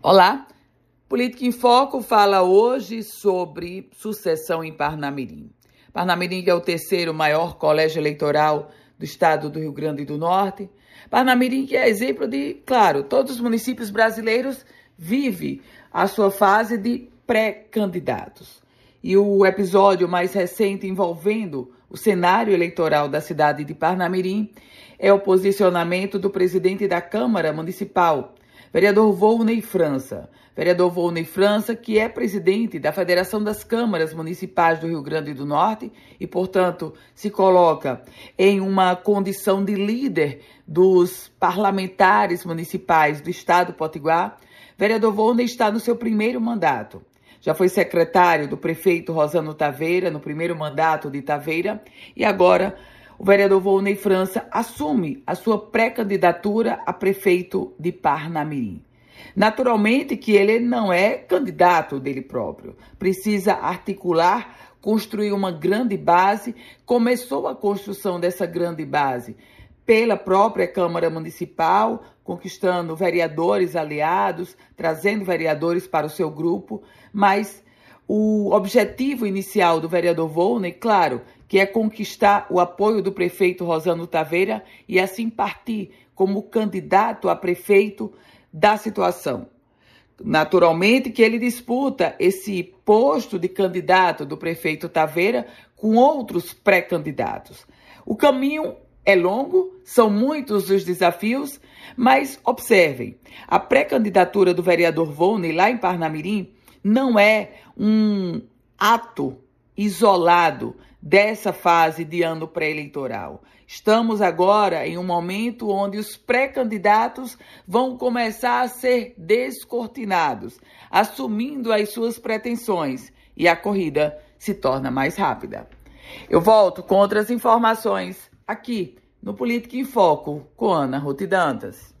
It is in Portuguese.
Olá, Política em Foco fala hoje sobre sucessão em Parnamirim. Parnamirim é o terceiro maior colégio eleitoral do estado do Rio Grande do Norte. Parnamirim é exemplo de, claro, todos os municípios brasileiros vivem a sua fase de pré-candidatos. E o episódio mais recente envolvendo o cenário eleitoral da cidade de Parnamirim é o posicionamento do presidente da Câmara Municipal, Vereador Volney França. Vereador Volney França, que é presidente da Federação das Câmaras Municipais do Rio Grande do Norte e, portanto, se coloca em uma condição de líder dos parlamentares municipais do Estado do Potiguar. Vereador Volney está no seu primeiro mandato. Já foi secretário do prefeito Rosano Taveira no primeiro mandato de Taveira e agora o vereador Volney França assume a sua pré-candidatura a prefeito de Parnamirim. Naturalmente que ele não é candidato dele próprio, precisa articular, construir uma grande base, começou a construção dessa grande base pela própria Câmara Municipal, conquistando vereadores aliados, trazendo vereadores para o seu grupo, mas o objetivo inicial do vereador Volney, claro, que é conquistar o apoio do prefeito Rosano Taveira e assim partir como candidato a prefeito da situação. Naturalmente que ele disputa esse posto de candidato do prefeito Taveira com outros pré-candidatos. O caminho é longo, são muitos os desafios, mas observem, a pré-candidatura do vereador Volney lá em Parnamirim não é um ato isolado dessa fase de ano pré-eleitoral. Estamos agora em um momento onde os pré-candidatos vão começar a ser descortinados, assumindo as suas pretensões e a corrida se torna mais rápida. Eu volto com outras informações aqui no Política em Foco com Ana Ruth Dantas.